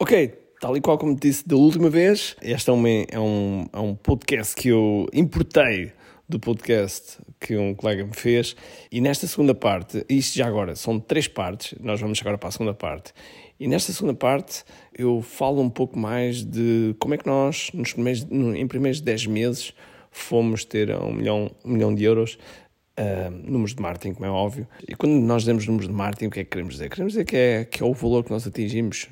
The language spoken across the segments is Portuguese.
Ok, tal e qual como disse da última vez, este é, uma, é, um, é um podcast que eu importei do podcast que um colega me fez. E nesta segunda parte, isto já agora são três partes, nós vamos agora para a segunda parte. E nesta segunda parte eu falo um pouco mais de como é que nós, nos primeiros, em primeiros 10 meses, fomos ter um milhão, um milhão de euros. Uh, números de marketing, como é óbvio. E quando nós demos números de marketing, o que é que queremos dizer? Queremos dizer que é, que é o valor que nós atingimos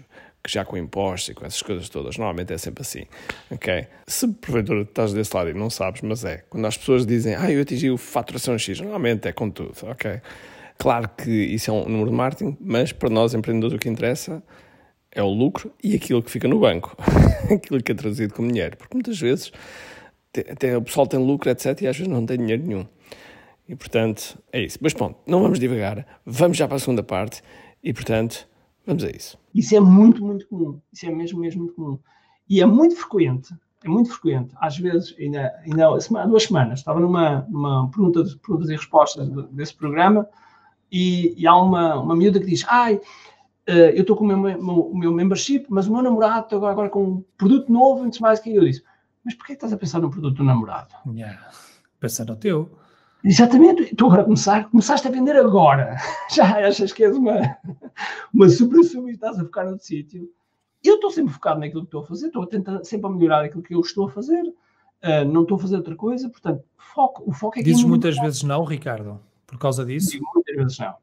que já com impostos e com essas coisas todas, normalmente é sempre assim, ok? Se porventura estás desse lado e não sabes, mas é, quando as pessoas dizem, ah, eu atingi o faturação X, normalmente é com tudo, ok? Claro que isso é um número de marketing, mas para nós empreendedores o que interessa é o lucro e aquilo que fica no banco, aquilo que é traduzido como dinheiro, porque muitas vezes até o pessoal tem lucro, etc, e às vezes não tem dinheiro nenhum. E portanto, é isso. Mas pronto, não vamos divagar, vamos já para a segunda parte e portanto, vamos a isso. Isso é muito, muito comum. Isso é mesmo, mesmo muito comum. E é muito frequente, é muito frequente. Às vezes, ainda, ainda há duas semanas, estava numa, numa pergunta de perguntas e respostas desse programa e, e há uma, uma miúda que diz: Ai, eh, eu estou com o meu, meu, o meu membership, mas o meu namorado está agora, agora com um produto novo, antes mais que eu disse. Mas porquê estás a pensar no produto do namorado? Yeah. Pensar no teu. Exatamente, estou agora a começar, começaste a vender agora, já achas que és uma, uma super sub e estás a focar no sítio. Eu estou sempre focado naquilo que estou a fazer, estou a tentar sempre a melhorar aquilo que eu estou a fazer, uh, não estou a fazer outra coisa, portanto, foco, o foco é Dizes muitas vezes não, Ricardo, por causa disso? Digo muitas vezes não.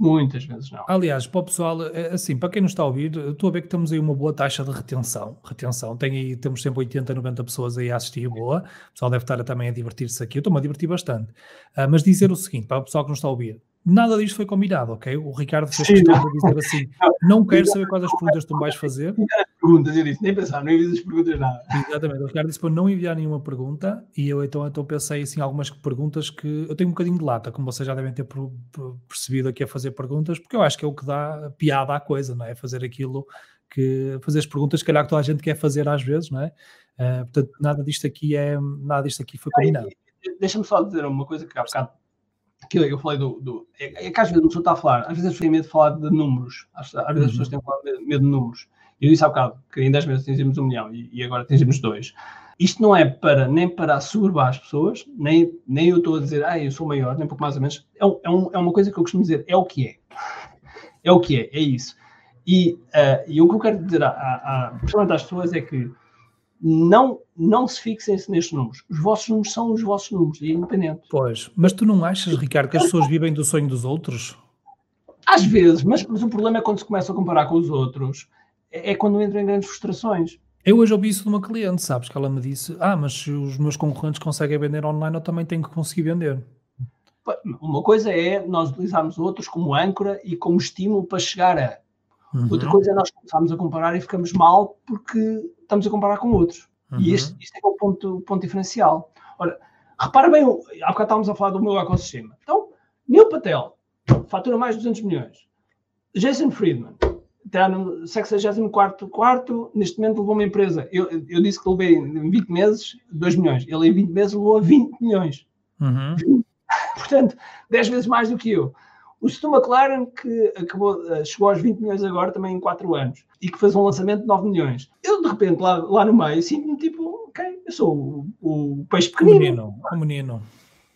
Muitas vezes não. Aliás, para o pessoal, é, assim, para quem nos está a ouvir, estou a ver que temos aí uma boa taxa de retenção. Retenção, tem aí, temos sempre 80, 90 pessoas aí a assistir, boa. O pessoal deve estar também a divertir-se aqui. Eu estou-me a divertir bastante. Uh, mas dizer o seguinte, para o pessoal que nos está a ouvir, Nada disto foi combinado, ok? O Ricardo fez questão de dizer assim: não quero saber quais as perguntas tu vais fazer. Perguntas, eu disse, nem pensar, não envias as perguntas nada. Exatamente, o Ricardo disse para não enviar nenhuma pergunta e eu então, então pensei assim algumas perguntas que eu tenho um bocadinho de lata, como vocês já devem ter percebido aqui a fazer perguntas, porque eu acho que é o que dá piada à coisa, não é? Fazer aquilo que fazer as perguntas, que calhar que toda a gente quer fazer às vezes, não é? Uh, portanto, nada disto aqui é nada disto aqui foi combinado. Deixa-me só dizer uma coisa que há bocado que eu falei do, do é, é, que às vezes a pessoa está a falar, às vezes as pessoas têm medo de falar de números, às, às vezes uhum. as pessoas têm medo de números. Eu disse há bocado que em 10 meses atingimos um milhão e, e agora atingimos dois. Isto não é para nem para assoberbar as pessoas, nem, nem eu estou a dizer, ah, eu sou maior, nem pouco mais ou menos. É, é, um, é uma coisa que eu costumo dizer, é o que é. É o que é, é isso. E, uh, e o que eu quero dizer, a, a, a, principalmente às pessoas, é que não, não se fixem-se nestes números. Os vossos números são os vossos números, e é independente. Pois, mas tu não achas, Ricardo, que as pessoas vivem do sonho dos outros? Às vezes, mas, mas o problema é quando se começa a comparar com os outros, é, é quando entram em grandes frustrações. Eu hoje ouvi isso de uma cliente, sabes, que ela me disse, ah, mas se os meus concorrentes conseguem vender online, eu também tenho que conseguir vender. Uma coisa é nós utilizarmos outros como âncora e como estímulo para chegar a. Uhum. Outra coisa é nós começarmos a comparar e ficamos mal porque estamos a comparar com outros. Uhum. E este, este é o ponto, ponto diferencial. Ora, repara bem, há bocado estávamos a falar do meu ecossistema. Então, Neil Patel fatura mais de 200 milhões. Jason Friedman está no 64 quarto, neste momento levou uma empresa. Eu, eu disse que levei em 20 meses 2 milhões. Ele em 20 meses levou a 20 milhões. Uhum. Portanto, 10 vezes mais do que eu. O Stu McLaren, que acabou, eh, chegou aos 20 milhões agora, também em 4 anos, e que fez um lançamento de 9 milhões. Eu, de repente, lá, lá no meio, sinto-me tipo, ok, eu sou o, o peixe pequenino. O menino, o menino.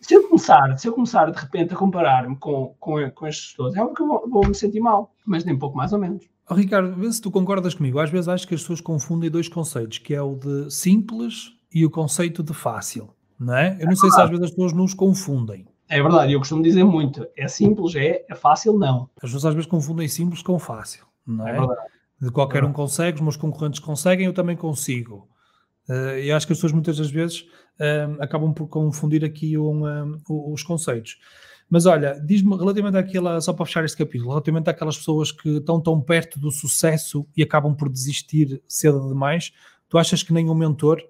Se eu começar, se eu começar de repente a comparar-me com, com, com estes todos, é algo que eu vou, vou, me sentir mal, mas nem pouco mais ou menos. Oh, Ricardo, vê se tu concordas comigo. Às vezes acho que as pessoas confundem dois conceitos, que é o de simples e o conceito de fácil, não é? Eu não é sei claro. se às vezes as pessoas nos confundem. É verdade, eu costumo dizer muito, é simples, é, é fácil, não. As pessoas às vezes confundem simples com fácil, não é? é verdade. De qualquer um consegue, os meus concorrentes conseguem, eu também consigo. Uh, e acho que as pessoas muitas das vezes uh, acabam por confundir aqui um, um, os conceitos. Mas olha, diz-me relativamente àquela, só para fechar este capítulo, relativamente àquelas pessoas que estão tão perto do sucesso e acabam por desistir cedo demais, tu achas que nenhum mentor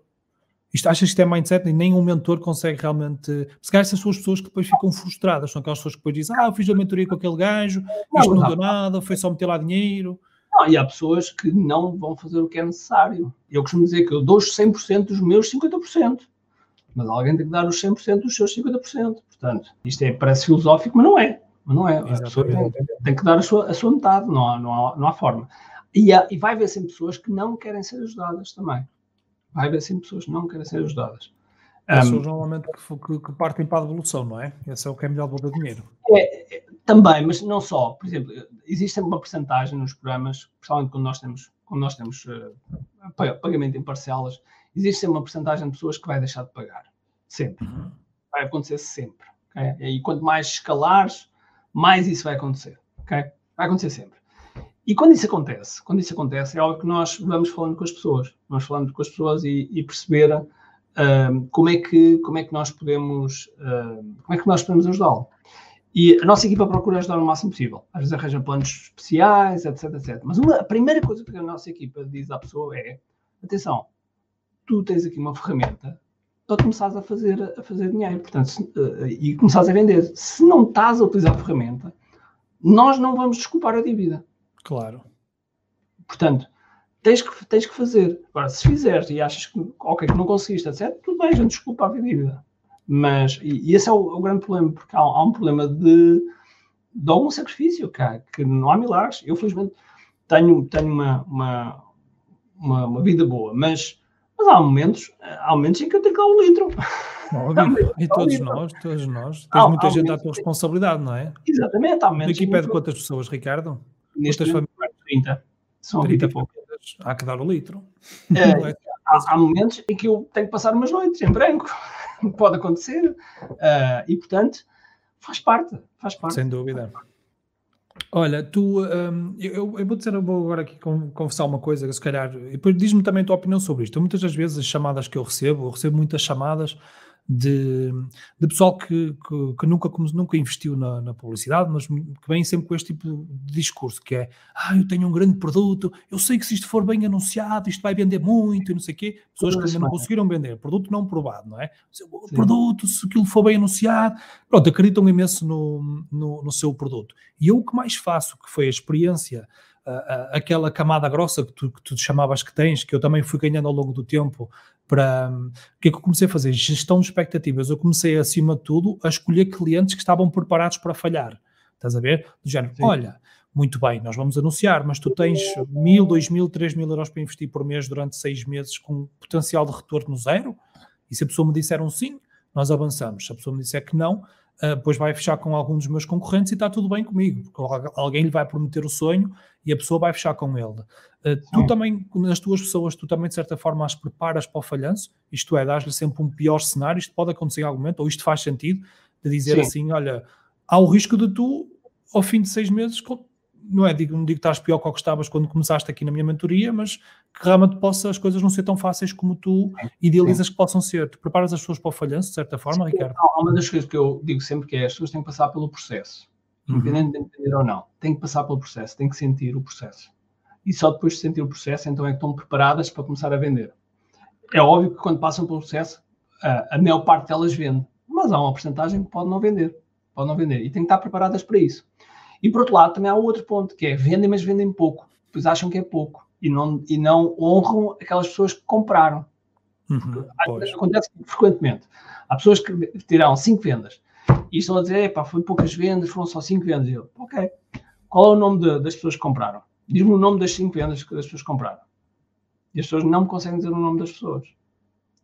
isto, achas que isto é mindset e nenhum mentor consegue realmente. Se calhar essas são as pessoas que depois ficam frustradas, são aquelas pessoas que depois dizem: Ah, eu fiz a mentoria com aquele gajo, isto não, não deu nada, foi só meter lá dinheiro. Não, e há pessoas que não vão fazer o que é necessário. Eu costumo dizer que eu dou os 100% dos meus 50%, mas alguém tem que dar os 100% dos seus 50%. Portanto, isto é, parece filosófico, mas não é. Mas não é. A pessoa tem, tem, que dar a sua, a sua metade, não há, não há, não há forma. E, há, e vai haver sempre pessoas que não querem ser ajudadas também. Vai haver sempre pessoas que não querem ser ajudadas. Pessoas um, normalmente que, que, partem para a devolução, não é? Esse é o que é melhor do dinheiro. É, é, também, mas não só. Por exemplo, existe uma porcentagem nos programas, principalmente quando nós temos, quando nós temos uh, pagamento em parcelas, existe uma porcentagem de pessoas que vai deixar de pagar. Sempre. Uhum. Vai acontecer sempre. Okay? E quanto mais escalares, mais isso vai acontecer. Okay? Vai acontecer sempre. E quando isso acontece, quando isso acontece, é óbvio que nós vamos falando com as pessoas, vamos falando com as pessoas e, e perceber uh, como é que como é que nós podemos uh, como é que nós podemos ajudá-lo. E a nossa equipa procura ajudar o máximo possível. Às vezes arranja planos especiais, etc, etc. Mas uma, a primeira coisa que a nossa equipa diz à pessoa é: atenção, tu tens aqui uma ferramenta para começares a fazer, a fazer dinheiro portanto, se, uh, e começares a vender. Se não estás a utilizar a ferramenta, nós não vamos desculpar a dívida. Claro. Portanto, tens que, tens que fazer. Agora, se fizeres e achas que, okay, que não conseguiste, etc., tudo bem, a gente desculpa a dívida. Mas, e, e esse é o, o, grande problema, porque há, há um problema de, de algum sacrifício, cá, que não há milagres. Eu, felizmente, tenho, tenho uma, uma, uma, uma vida boa, mas, mas há momentos, há momentos em que eu tenho que dar um litro. Óbvio, e todos nós, todos nós. Tens há, muita há gente à tua responsabilidade, não é? Exatamente, há momentos. Aqui pede quantas pessoas, Ricardo? Neste Quantas famílias? 30. São 30 e poucos. Há que dar o litro. É, é? há, há, momentos em que eu tenho que passar umas noites em branco. Pode acontecer. Uh, e, portanto, faz parte. Faz parte. Sem dúvida. Olha, tu, um, eu, eu, vou dizer, eu vou agora aqui conversar uma coisa, se calhar, e depois diz-me também a tua opinião sobre isto. Muitas das vezes as chamadas que eu recebo, eu recebo muitas chamadas de, de pessoal que, que, que, nunca, nunca investiu na, na, publicidade, mas que vem sempre com este tipo de discurso, que é, ah, eu tenho um grande produto, eu sei que se isto for bem anunciado, isto vai vender muito e não sei o quê. Pessoas que ainda não conseguiram vender, produto não provado, não é? O produto, se aquilo for bem anunciado, pronto, acreditam imenso no, no, no seu produto. E eu o que mais faço, que foi a experiência aquela camada grossa que tu, que tu chamavas que tens, que eu também fui ganhando ao longo do tempo, para o que é que eu comecei a fazer? Gestão de expectativas. Eu comecei, acima de tudo, a escolher clientes que estavam preparados para falhar. Estás a ver? Do género, Sim. olha, muito bem, nós vamos anunciar, mas tu tens mil, dois mil, três mil euros para investir por mês durante seis meses com potencial de retorno zero? E se a pessoa me disser um sim, nós avançamos. Se a pessoa me disser que não, uh, depois vai fechar com algum dos meus concorrentes e está tudo bem comigo, porque alguém lhe vai prometer o sonho e a pessoa vai fechar com ele. Uh, tu também, nas tuas pessoas, tu também de certa forma as preparas para o falhanço, isto é, dás-lhe sempre um pior cenário, isto pode acontecer em algum momento, ou isto faz sentido, de dizer Sim. assim, olha, há o risco de tu, ao fim de seis meses, não é, digo, não digo que estás pior que o que estavas quando começaste aqui na minha mentoria, mas que realmente possa as coisas não ser tão fáceis como tu idealizas Sim. que possam ser. Tu preparas as pessoas para o falhanço, de certa forma, Sim, Ricardo? Há uma das coisas que eu digo sempre que é as pessoas têm que passar pelo processo, uhum. independente de entender ou não. Têm que passar pelo processo, têm que sentir o processo. E só depois de sentir o processo, então é que estão preparadas para começar a vender. É óbvio que quando passam pelo processo, a, a maior parte delas vende, mas há uma porcentagem que pode não vender. Pode não vender. E têm que estar preparadas para isso. E por outro lado, também há outro ponto, que é vendem, mas vendem pouco. Pois acham que é pouco. E não, e não honram aquelas pessoas que compraram. Uhum, acontece frequentemente. Há pessoas que tiraram 5 vendas e estão a dizer, pá, foi poucas vendas, foram só 5 vendas. E eu, ok, qual é o nome de, das pessoas que compraram? Diz-me o nome das 5 vendas que as pessoas compraram. E as pessoas não me conseguem dizer o nome das pessoas.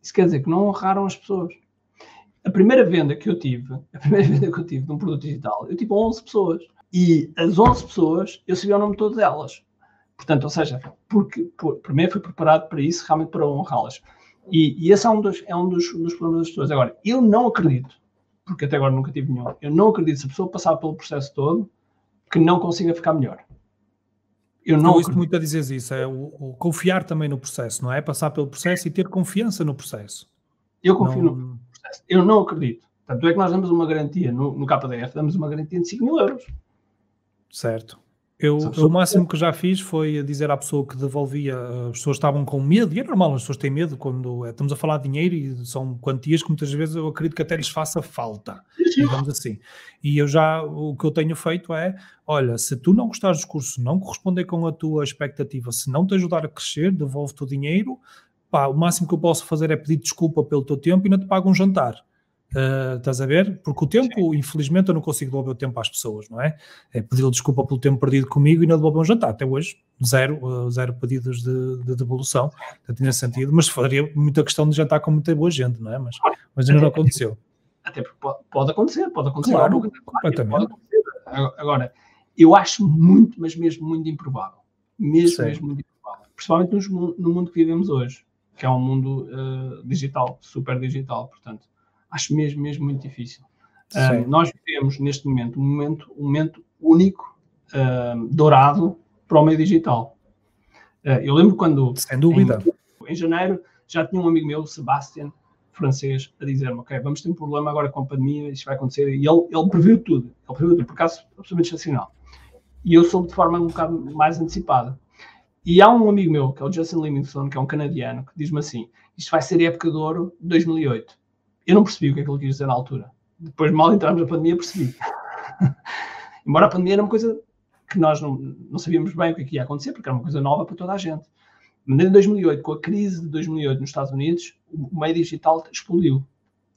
Isso quer dizer que não honraram as pessoas. A primeira venda que eu tive, a primeira venda que eu tive de um produto digital, eu tive 11 pessoas. E as 11 pessoas, eu sabia o nome de todas elas. Portanto, ou seja, porque por, primeiro fui preparado para isso, realmente para honrá-las. E, e, esse é um, dos, é um dos, dos problemas das pessoas. Agora, eu não acredito, porque até agora nunca tive nenhum, eu não acredito se a pessoa passar pelo processo todo que não consiga ficar melhor. Eu não ouço muito a dizer isso, é o, o, confiar também no processo, não é? Passar pelo processo e ter confiança no processo. Eu confio não... no processo. Eu não acredito. Tanto é que nós damos uma garantia no, no KDF, damos uma garantia de 5 mil euros. Certo. Eu, o máximo que já fiz foi dizer à pessoa que devolvia, as pessoas estavam com medo, e é normal, as pessoas têm medo quando é, estamos a falar de dinheiro e são quantias que muitas vezes eu acredito que até lhes faça falta, digamos assim. E eu já, o que eu tenho feito é, olha, se tu não gostares dos cursos, não corresponder com a tua expectativa, se não te ajudar a crescer, devolve-te o dinheiro, pá, o máximo que eu posso fazer é pedir desculpa pelo teu tempo e não te pago um jantar. Uh, estás a ver? Porque o tempo, Sim. infelizmente, eu não consigo devolver o tempo às pessoas, não é? É pedir desculpa pelo tempo perdido comigo e não devolver um jantar. Até hoje, zero, uh, zero pedidos de, de devolução, não tinha sentido, mas faria muita questão de jantar com muita boa gente, não é? Mas, mas ainda não aconteceu. Até porque pode acontecer, pode acontecer. Claro, completamente. Pode acontecer. Agora, eu acho muito, mas mesmo muito improvável. Mesmo, Sim. mesmo muito improvável. Principalmente no, no mundo que vivemos hoje, que é um mundo uh, digital, super digital, portanto acho mesmo, mesmo muito difícil. Uh, nós vivemos neste momento um momento, um momento único, uh, dourado para o meio digital. Uh, eu lembro quando. Sem dúvida. Em, em, janeiro já tinha um amigo meu, Sebastian, francês, a dizer-me: Ok, vamos ter um problema agora com a pandemia, isto vai acontecer. E ele, ele previu tudo. Ele previu tudo, por acaso, absolutamente excepcional. E eu soube de forma um bocado mais antecipada. E há um amigo meu, que é o Justin Livingston, que é um canadiano, que diz-me assim: Isto vai ser a época de ouro de 2008. Eu não percebi o que é que ele quis dizer na altura. Depois, mal entramos na pandemia, percebi. Embora a pandemia era uma coisa que nós não, não sabíamos bem o que, é que ia acontecer, porque era uma coisa nova para toda a gente. Mas em 2008, com a crise de 2008 nos Estados Unidos, o meio digital explodiu.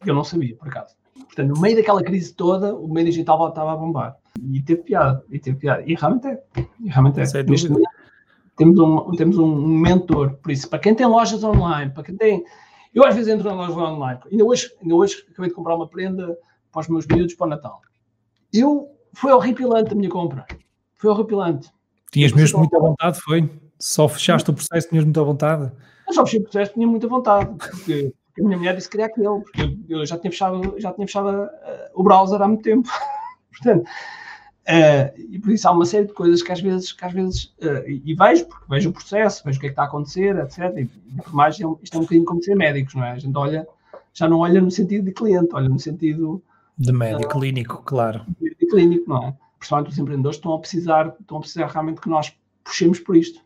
Eu não sabia, por acaso. Portanto, no meio daquela crise toda, o meio digital estava a bombar. E teve piada, e teve piada. E realmente é. E realmente é. Neste momento, temos um, temos um mentor. Por isso, para quem tem lojas online, para quem tem eu às vezes entro na loja online. Ainda hoje, ainda hoje acabei de comprar uma prenda para os meus miúdos para o Natal. Eu, foi horripilante a minha compra. Foi horripilante. Tinhas mesmo muita vontade, foi? Só fechaste o processo, tinhas muita vontade? Eu só fechei o processo, tinha muita vontade. Porque, porque a minha mulher disse que queria aquele. Porque eu já tinha fechado, já tinha fechado uh, o browser há muito tempo. Portanto, Uh, e por isso há uma série de coisas que às vezes, que às vezes uh, e, e, vejo, porque vejo o processo, vejo o que é que está a acontecer, etc. E, por mais isto é um bocadinho como ser médicos, não é? A gente olha, já não olha no sentido de cliente, olha no sentido de médico, uh, clínico, claro. De clínico, não é? Principalmente os empreendedores estão a precisar, estão a precisar realmente que nós puxemos por isto.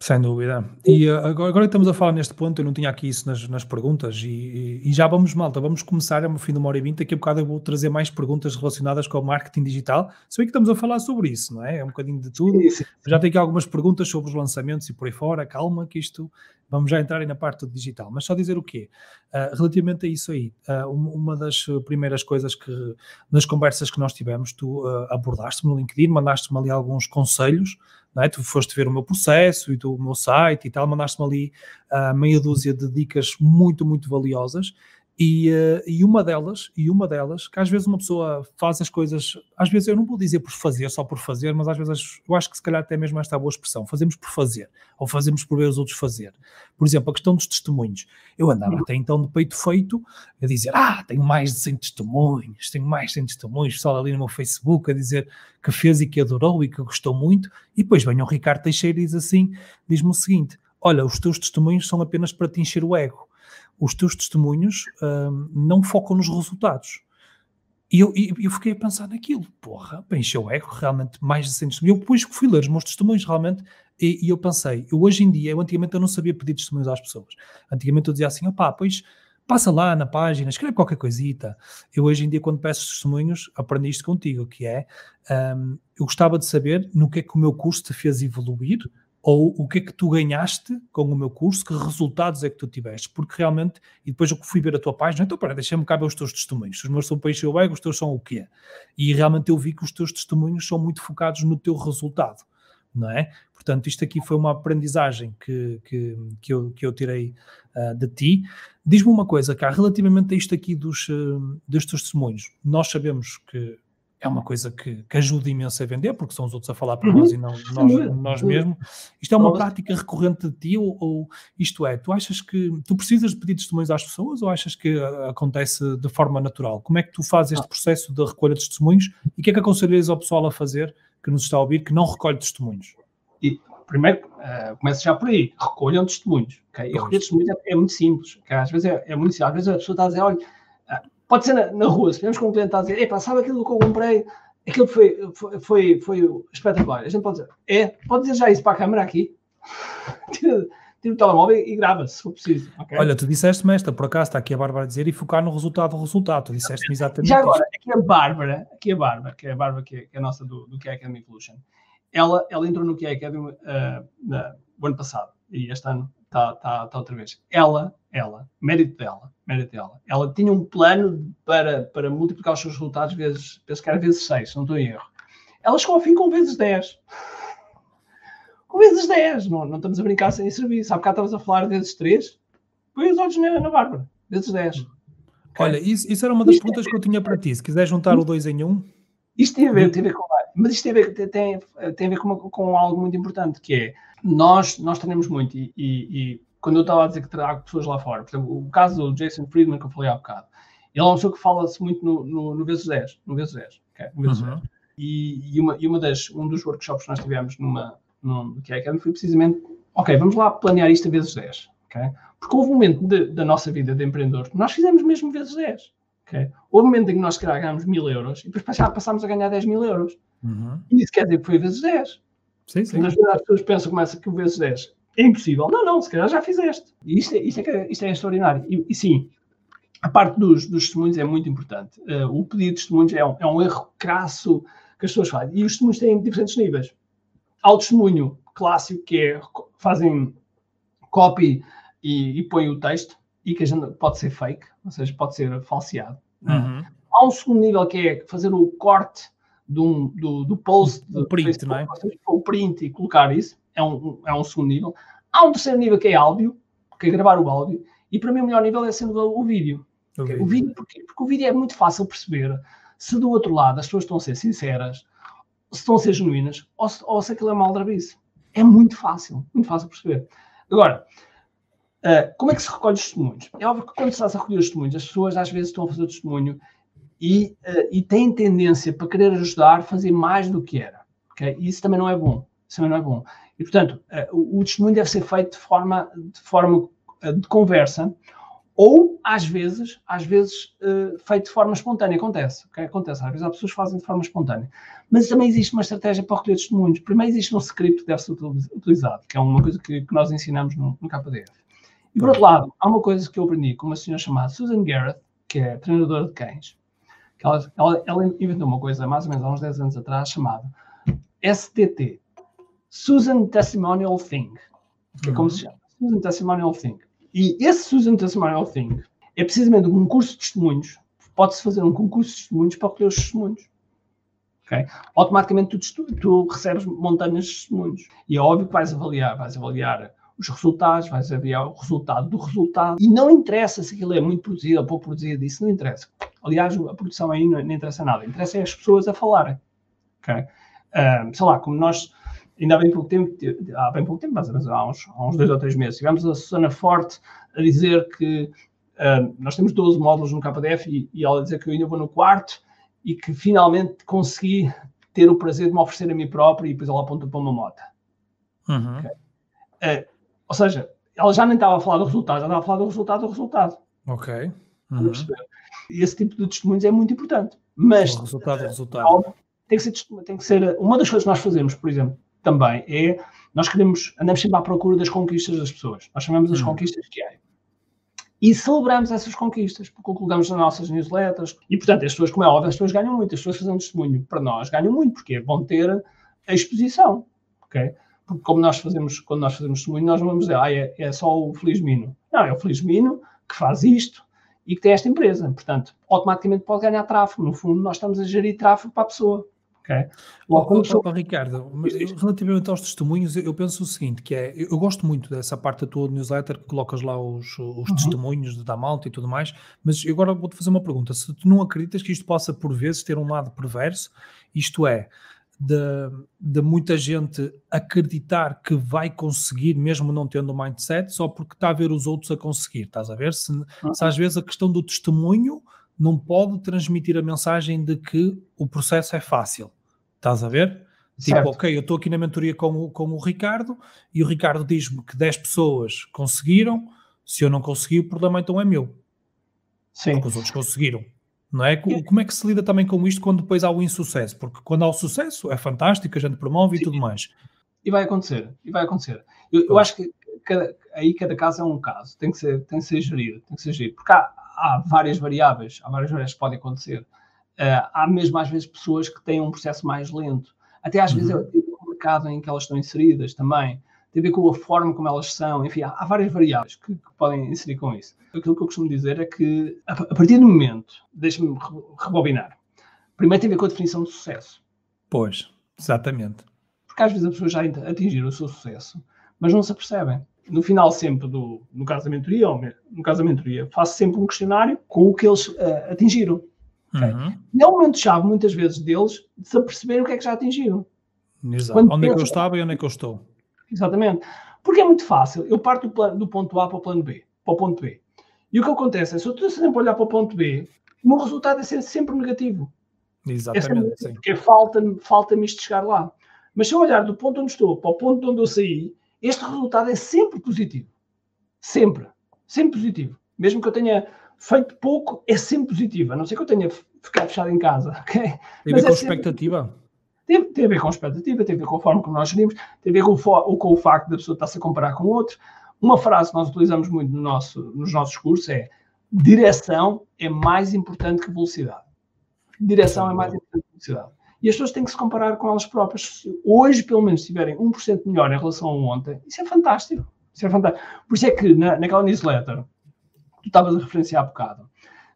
Sem dúvida. E uh, agora, agora que estamos a falar neste ponto, eu não tinha aqui isso nas, nas perguntas, e, e, e, já vamos, malta, vamos começar, é no fim de uma hora e vinte, daqui a bocado eu vou trazer mais perguntas relacionadas com o marketing digital, se bem que estamos a falar sobre isso, não é? É um bocadinho de tudo. Já tenho aqui algumas perguntas sobre os lançamentos e por aí fora, calma que isto, vamos já entrar aí na parte do digital, mas só dizer o quê? Uh, relativamente a isso aí, uh, uma das primeiras coisas que, nas conversas que nós tivemos, tu abordaste-me no LinkedIn, mandaste-me ali alguns conselhos, é? Tu foste ver o meu processo e do meu site e tal, mandaste-me ali uh, meia dúzia de dicas muito, muito valiosas e, uh, e, uma delas, e uma delas, que às vezes uma pessoa faz as coisas, às vezes eu não vou dizer por fazer, só por fazer, mas às vezes eu acho que se calhar até mesmo esta é boa expressão, fazemos por fazer, ou fazemos por ver os outros fazer. Por exemplo, a questão dos testemunhos. Eu andava até então de peito feito a dizer, ah, tenho mais de 100 testemunhos, tenho mais de 100 testemunhos, pessoal ali no meu Facebook a dizer que fez e que adorou e que gostou muito, e depois vem o Ricardo Teixeira e diz assim, diz-me o seguinte, olha, os teus testemunhos são apenas para te encher o ego os teus testemunhos hum, não focam nos resultados. E eu, eu, fiquei a pensar naquilo, porra, para encher o ego, realmente mais de 100 testemunhos. Eu depois fui ler os meus testemunhos, realmente, e, e, eu pensei, eu hoje em dia, eu antigamente eu não sabia pedir testemunhos às pessoas. Antigamente eu dizia assim, opá, pois passa lá na página, escreve qualquer coisita. Eu hoje em dia, quando peço testemunhos, aprendi isto contigo, que é, um, eu gostava de saber no que é que o meu curso te fez evoluir, ou o que é que tu ganhaste com o meu curso, que resultados é que tu tiveste, porque realmente, e depois eu fui ver a tua página, então para, deixa-me cá ver os teus testemunhos, os meus são peixe ou bem, os teus são o quê? E realmente eu vi que os teus testemunhos são muito focados no teu resultado, não é? Portanto, isto aqui foi uma aprendizagem que, que, que, eu, que eu tirei uh, de ti. Diz-me uma coisa, cá, relativamente a isto aqui dos, uh, dos teus testemunhos, nós sabemos que é uma coisa que, que, ajuda imenso a vender, porque são os outros a falar para uhum. nós e não nós, nós mesmos. Isto é uma prática recorrente de ti, ou, ou, isto é, tu achas que tu precisas de pedir testemunhos às pessoas ou achas que uh, acontece de forma natural? Como é que tu fazes este ah. processo de recolha de testemunhos e o que é que aconselharias ao pessoal a fazer que nos está a ouvir que não recolhe testemunhos? E, primeiro, uh, começa já por aí, recolham testemunhos. Okay? E recolher testemunhos é, é, muito simples, okay? às vezes é, é muito simples, às vezes a pessoa está a dizer, olha pode ser na, na rua, se vemos com um cliente está a dizer, epá, sabe aquilo que eu comprei? Aquilo foi, foi, foi, foi espetacular. A gente pode dizer, é, pode dizer já isso para a câmera aqui. tira, o telemóvel e grava se for preciso. Okay? Olha, tu disseste-me esta, por acaso está aqui a Bárbara a dizer, e focar no resultado do resultado. Tu disseste-me exatamente Já agora, aqui a Bárbara, aqui a Bárbara, que é a Bárbara que é, que é a nossa do, do QI Academy Evolution, ela, ela entrou no QI Academy uh, na, o ano passado, e este ano está tá, tá outra vez. Ela, ela, mérito dela, mérito dela. Ela tinha um plano para, para multiplicar os seus resultados vezes, penso que era vezes 6, se não estou em erro. Ela chegou ao fim com vezes 10. Com vezes 10, não, não estamos a brincar sem serviço. Há bocado estavas a falar vezes 3, põe os olhos na, na Bárbara, vezes 10. Olha, isso, isso era uma das isto perguntas é... que eu tinha para ti. Se quiser juntar o 2 em 1. Um... Isto tem a ver, tem a ver com. Mas isto tem a ver, tem, tem a ver com, com algo muito importante, que é nós, nós treinamos muito e, e, e quando eu estava a dizer que trago pessoas lá fora, por exemplo, o caso do Jason Friedman que eu falei há bocado, ele é uma pessoa que fala-se muito no, no, no, vezes 10, no vezes 10, okay? no vezes uhum. 10. E, e, uma, e uma das, um dos workshops que nós tivemos numa, num que é foi precisamente, ok, vamos lá planear isto a vezes 10, ok? Porque houve um momento de, da nossa vida de empreendedor que nós fizemos mesmo vezes 10, ok? Houve um momento em que nós, ganhámos mil euros e depois passámos a ganhar 10 mil euros. Uhum. E isso quer dizer que foi vezes 10. Sim, sim. As pessoas pensam que começa que o vezes 10 é impossível. Não, não, se calhar já fizeste. E isto é, isto é, isto é extraordinário. E, e, sim, a parte dos, dos testemunhos é muito importante. Uh, o pedido de testemunhos é um, é um erro crasso que as pessoas fazem. E os testemunhos têm diferentes níveis. Há o testemunho clássico, que é fazem copy e, e põem o texto, e que gente pode ser fake, ou seja, pode ser falseado. Uhum. Há um segundo nível que é fazer o corte do, do, do post, o print, Facebook, não é? Seja, o print e colocar isso, é um, é um segundo nível. Há um terceiro nível que é áudio, que é gravar o áudio, e para mim o melhor nível é sendo o vídeo. Okay. O vídeo porquê? Porque o vídeo é muito fácil perceber se do outro lado as pessoas estão a ser sinceras, se estão a ser genuínas, ou se, ou se aquilo é maldrabice. É muito fácil, muito fácil perceber. Agora, uh, como é que se recolhe os testemunhos? É óbvio que quando se estás a recolher os testemunhos, as pessoas às vezes estão a fazer o testemunho e, uh, e têm tendência para querer ajudar fazer mais do que era. Okay? E isso também não é bom. Isso também não é bom. E, portanto, uh, o, o, testemunho deve ser feito de forma, de, forma uh, de conversa ou, às vezes, às vezes feito de forma espontânea. Acontece. Okay? Acontece. Às vezes as pessoas fazem de forma espontânea. Mas também existe uma estratégia para recolher testemunhos. Primeiro existe um script que deve ser utilizado, que é uma coisa que, que nós ensinamos no, no KDF. E, por outro lado, há uma coisa que eu aprendi com uma senhora chamada Susan Garrett, que é treinadora de cães, ela, ela, ela, inventou uma coisa mais ou menos há uns 10 anos atrás chamada STT, Susan Testimonial Thing, que é como se chama, Susan Testimonial Thing. E esse Susan Testimonial Thing é precisamente um concurso de testemunhos. Pode-se fazer um concurso de testemunhos para recolher os testemunhos. Okay? Automaticamente tu, tu, recebes montanhas de testemunhos. E é óbvio que vais avaliar, vais avaliar os resultados, vais avaliar o resultado do resultado. E não interessa se aquilo é muito produzido ou pouco produzido, isso não interessa. Aliás, a produção aí não, não interessa nada. Interessa é as pessoas a falarem. Okay? Uh, sei lá, como nós, ainda há bem pouco tempo, há bem pouco tempo, mas há uns, há uns dois ou três meses, tivemos a Susana Forte a dizer que uh, nós temos 12 módulos no KDF e, e ela a dizer que eu ainda vou no quarto e que finalmente consegui ter o prazer de me oferecer a mim própria e depois ela aponta para uma moto. Uhum. Okay? Uh, ou seja, ela já nem estava a falar do resultado, já estava a falar do resultado do resultado. Ok. Uhum. Esse tipo de testemunhos é muito importante. Mas o resultado, o resultado. Tem que, ser, tem que ser. Uma das coisas que nós fazemos, por exemplo, também é nós queremos, andamos sempre à procura das conquistas das pessoas. Nós chamamos as uhum. conquistas que há. E celebramos essas conquistas, porque o colocamos nas nossas newsletters. E, portanto, as pessoas, como é óbvio, as pessoas ganham muito. As pessoas fazendo testemunho para nós ganham muito, porque vão ter a exposição. ok? Porque como nós fazemos, quando nós fazemos testemunho, nós não vamos dizer, ah, é, é só o Feliz Mino. Não, é o Feliz Mino que faz isto, e que tem esta empresa. Portanto, automaticamente pode ganhar tráfego. No fundo, nós estamos a gerir tráfego para a pessoa. Okay? Logo, oh, oh, Ricardo, relativamente aos testemunhos, eu penso o seguinte, que é, eu gosto muito dessa parte da tua newsletter, que colocas lá os, os uhum. testemunhos da malta e tudo mais, mas agora vou-te fazer uma pergunta, se tu não acreditas que isto possa por vezes ter um lado perverso, isto é, de, de, muita gente acreditar que vai conseguir, mesmo não tendo o mindset, só porque está a ver os outros a conseguir. Estás a ver? Se, se às vezes a questão do testemunho não pode transmitir a mensagem de que o processo é fácil. Estás a ver? Tipo, certo. ok, eu estou aqui na mentoria com o, com o Ricardo e o Ricardo diz-me que 10 pessoas conseguiram. Se eu não consegui, o problema então é meu. Sim. Porque os outros conseguiram não é? Como é que se lida também com isto quando depois há o insucesso? Porque quando há o sucesso é fantástico, a gente promove Sim. e tudo mais. E vai acontecer, e vai acontecer. Eu, eu acho que cada, aí cada caso é um caso, tem que ser, tem que ser gerido, tem que ser gerido, porque há, há várias variáveis, há várias variáveis que podem acontecer. Uh, há mesmo às vezes pessoas que têm um processo mais lento, até às uhum. vezes é o tipo de mercado em que elas estão inseridas também tem a ver com a forma como elas são, enfim, há, há várias variáveis que, que, podem inserir com isso. Aquilo que eu costumo dizer é que, a, a partir do momento, deixa-me rebobinar, primeiro tem a ver com a definição de sucesso. Pois, exatamente. Porque às vezes as pessoas já atingiram o seu sucesso, mas não se apercebem. No final sempre do, no caso da mentoria, ou no caso da mentoria, faço sempre um questionário com o que eles uh, atingiram. Okay? Uhum. É o momento-chave, muitas vezes, deles, de se aperceberem o que é que já atingiram. Exato. Quando onde é que eu estava e onde é que eu estou. Exatamente. Porque é muito fácil. Eu parto do, plano, do ponto A para o plano B, para o ponto B. E o que acontece é, se eu estou sempre a olhar para o ponto B, o meu resultado é sempre negativo. Exatamente. É sempre, porque falta-me falta isto chegar lá. Mas se eu olhar do ponto onde estou para o ponto de onde eu saí, este resultado é sempre positivo. Sempre. Sempre positivo. Mesmo que eu tenha feito pouco, é sempre positivo. A não ser que eu tenha ficado fechado em casa. Okay? Tem a ver com é expectativa? Tem, tem, a ver com expectativa, tem a ver com a forma como nós gerimos, tem a ver com o, com o facto da pessoa estar-se a comparar com outro. Uma frase que nós utilizamos muito no nosso, nos nossos cursos é direção é mais importante que velocidade. Direção é mais importante que velocidade. E as pessoas têm que se comparar com elas próprias. Se hoje, pelo menos, estiverem 1% melhor em relação a ontem, isso é fantástico. Isso é fantástico. Por isso é que na, naquela newsletter, que tu estavas a referenciar há bocado,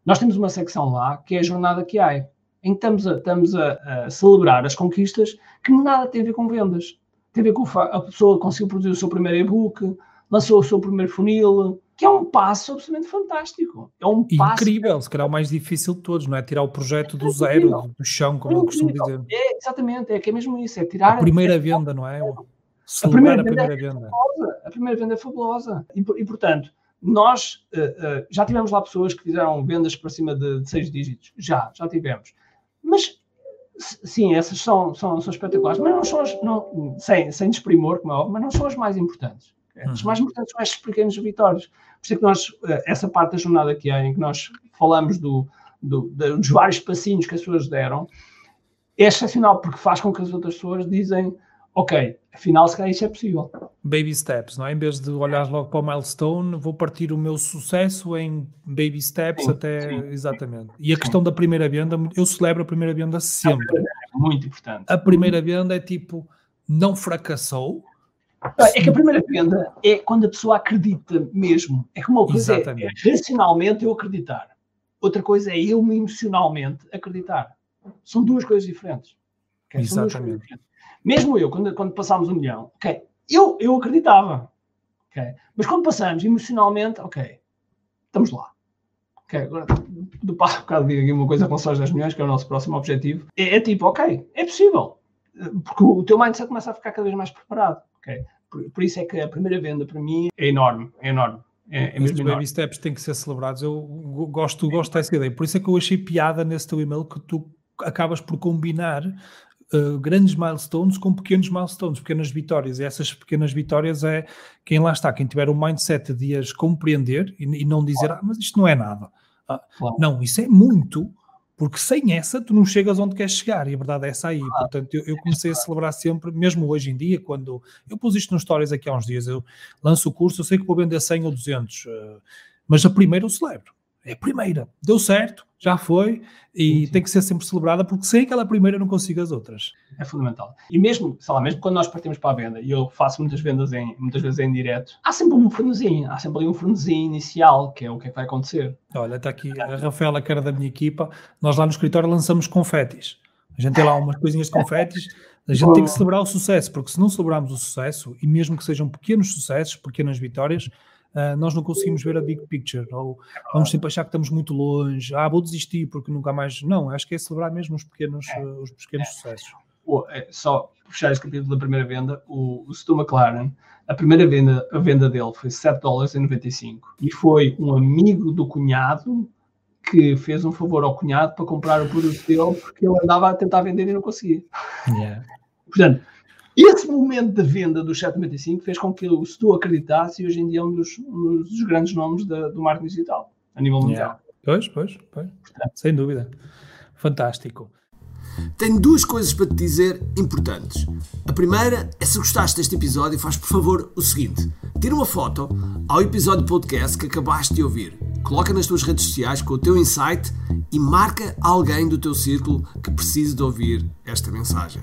nós temos uma secção lá que é a jornada que há em que estamos, a, estamos a, a, celebrar as conquistas que nada tem a ver com vendas. Tem a ver com a pessoa conseguiu produzir o seu primeiro e-book, lançou o seu primeiro funil, que é um passo absolutamente fantástico. É um passo incrível, se calhar o mais difícil de todos, não é? Tirar o projeto do zero, do chão, como é eu costumo dizer. É, exatamente, é que é mesmo isso, é tirar... A primeira venda, não é? A primeira, a primeira venda. venda. É fabulosa, a primeira venda é fabulosa. E, e portanto, nós uh, uh, já tivemos lá pessoas que fizeram vendas para cima de, de seis dígitos. Já, já tivemos. Mas, sim, essas são, são, são espetaculares, mas não são as, não, sem, sem desprimor, como é óbvio, mas não são as mais importantes. As mais importantes são estas pequenas vitórias. Por isso é que nós, eh, essa parte da jornada que é, em que nós falamos do, do, dos vários passinhos que as pessoas deram, é excepcional porque faz com que as outras pessoas dizem ok, afinal se calhar isso é possível. Baby steps, não é? Em vez de olhar logo para o milestone, vou partir o meu sucesso em baby steps sim, até sim, exatamente. E a sim. questão da primeira venda, eu celebro a primeira venda sempre. É muito importante. A primeira venda é tipo, não fracassou. É que a primeira venda é quando a pessoa acredita mesmo. É como uma coisa é, é racionalmente eu acreditar. Outra coisa é eu emocionalmente acreditar. São duas coisas diferentes. Exatamente. Mesmo eu, quando, quando passámos um milhão, ok, eu, eu acreditava, ok, mas quando passamos emocionalmente, ok, estamos lá. Ok, agora do passo bocado digo aqui uma coisa com só os 10 milhões, que é o nosso próximo objetivo. É, é, tipo, ok, é possível. Porque o teu mindset começa a ficar cada vez mais preparado. ok Por, por isso é que a primeira venda para mim é enorme, é enorme. É, é mesmo baby steps têm que ser celebrados. Eu gosto, gosto dessa ideia. Por isso é que eu achei piada nesse teu e-mail que tu acabas por combinar uh, grandes milestones com pequenos milestones, pequenas vitórias. E essas pequenas vitórias é quem lá está, quem tiver um mindset de as compreender e, e não dizer, ah, mas isto não é nada. Ah, não, isso é muito, porque sem essa tu não chegas onde queres chegar, e a verdade é essa aí. Portanto, eu, eu, comecei a celebrar sempre, mesmo hoje em dia, quando eu pus isto nos stories aqui há uns dias, eu lanço o curso, eu sei que vou vender 100 ou 200, uh, eh, mas a primeira eu celebro. É a primeira, deu certo, já foi e sim, tem que ser sempre celebrada porque sem aquela primeira não consigo as outras. É fundamental. E mesmo, sei lá, mesmo quando nós partimos para a venda, e eu faço muitas vendas em, muitas vezes em direto, há sempre um fornezinho, há sempre ali um fornezinho inicial, que é o que é que vai acontecer. Olha, está aqui a Rafaela, que era da minha equipa, nós lá no escritório lançamos confetes. A gente tem lá umas coisinhas de confetes, a gente tem que celebrar o sucesso, porque se não celebrarmos o sucesso, e mesmo que sejam pequenos sucessos, pequenas vitórias, uh, nós não conseguimos ver a big picture, ou vamos sempre achar que estamos muito longe, ah, vou desistir porque nunca mais. Não, acho que é celebrar mesmo os pequenos, uh, os pequenos é. sucessos. É, só fechar esse capítulo da primeira venda, o, o Stu McLaren, a primeira venda, a venda dele foi 7 dólares e 95 e foi um amigo do cunhado que fez um favor ao cunhado para comprar o produto dele porque ele andava a tentar vender e não conseguia. Yeah. Portanto, esse momento da venda do 795 fez com que o Stu acreditasse e hoje em dia é um dos, um dos grandes nomes da, do marketing digital a nível mundial. Yeah. Pois, pois, pois. sem dúvida. Fantástico. Tenho duas coisas para te dizer importantes. A primeira é se gostaste deste episódio, faz por favor o seguinte: tira uma foto ao episódio podcast que acabaste de ouvir, coloca nas tuas redes sociais com o teu insight e marca alguém do teu círculo que precise de ouvir esta mensagem.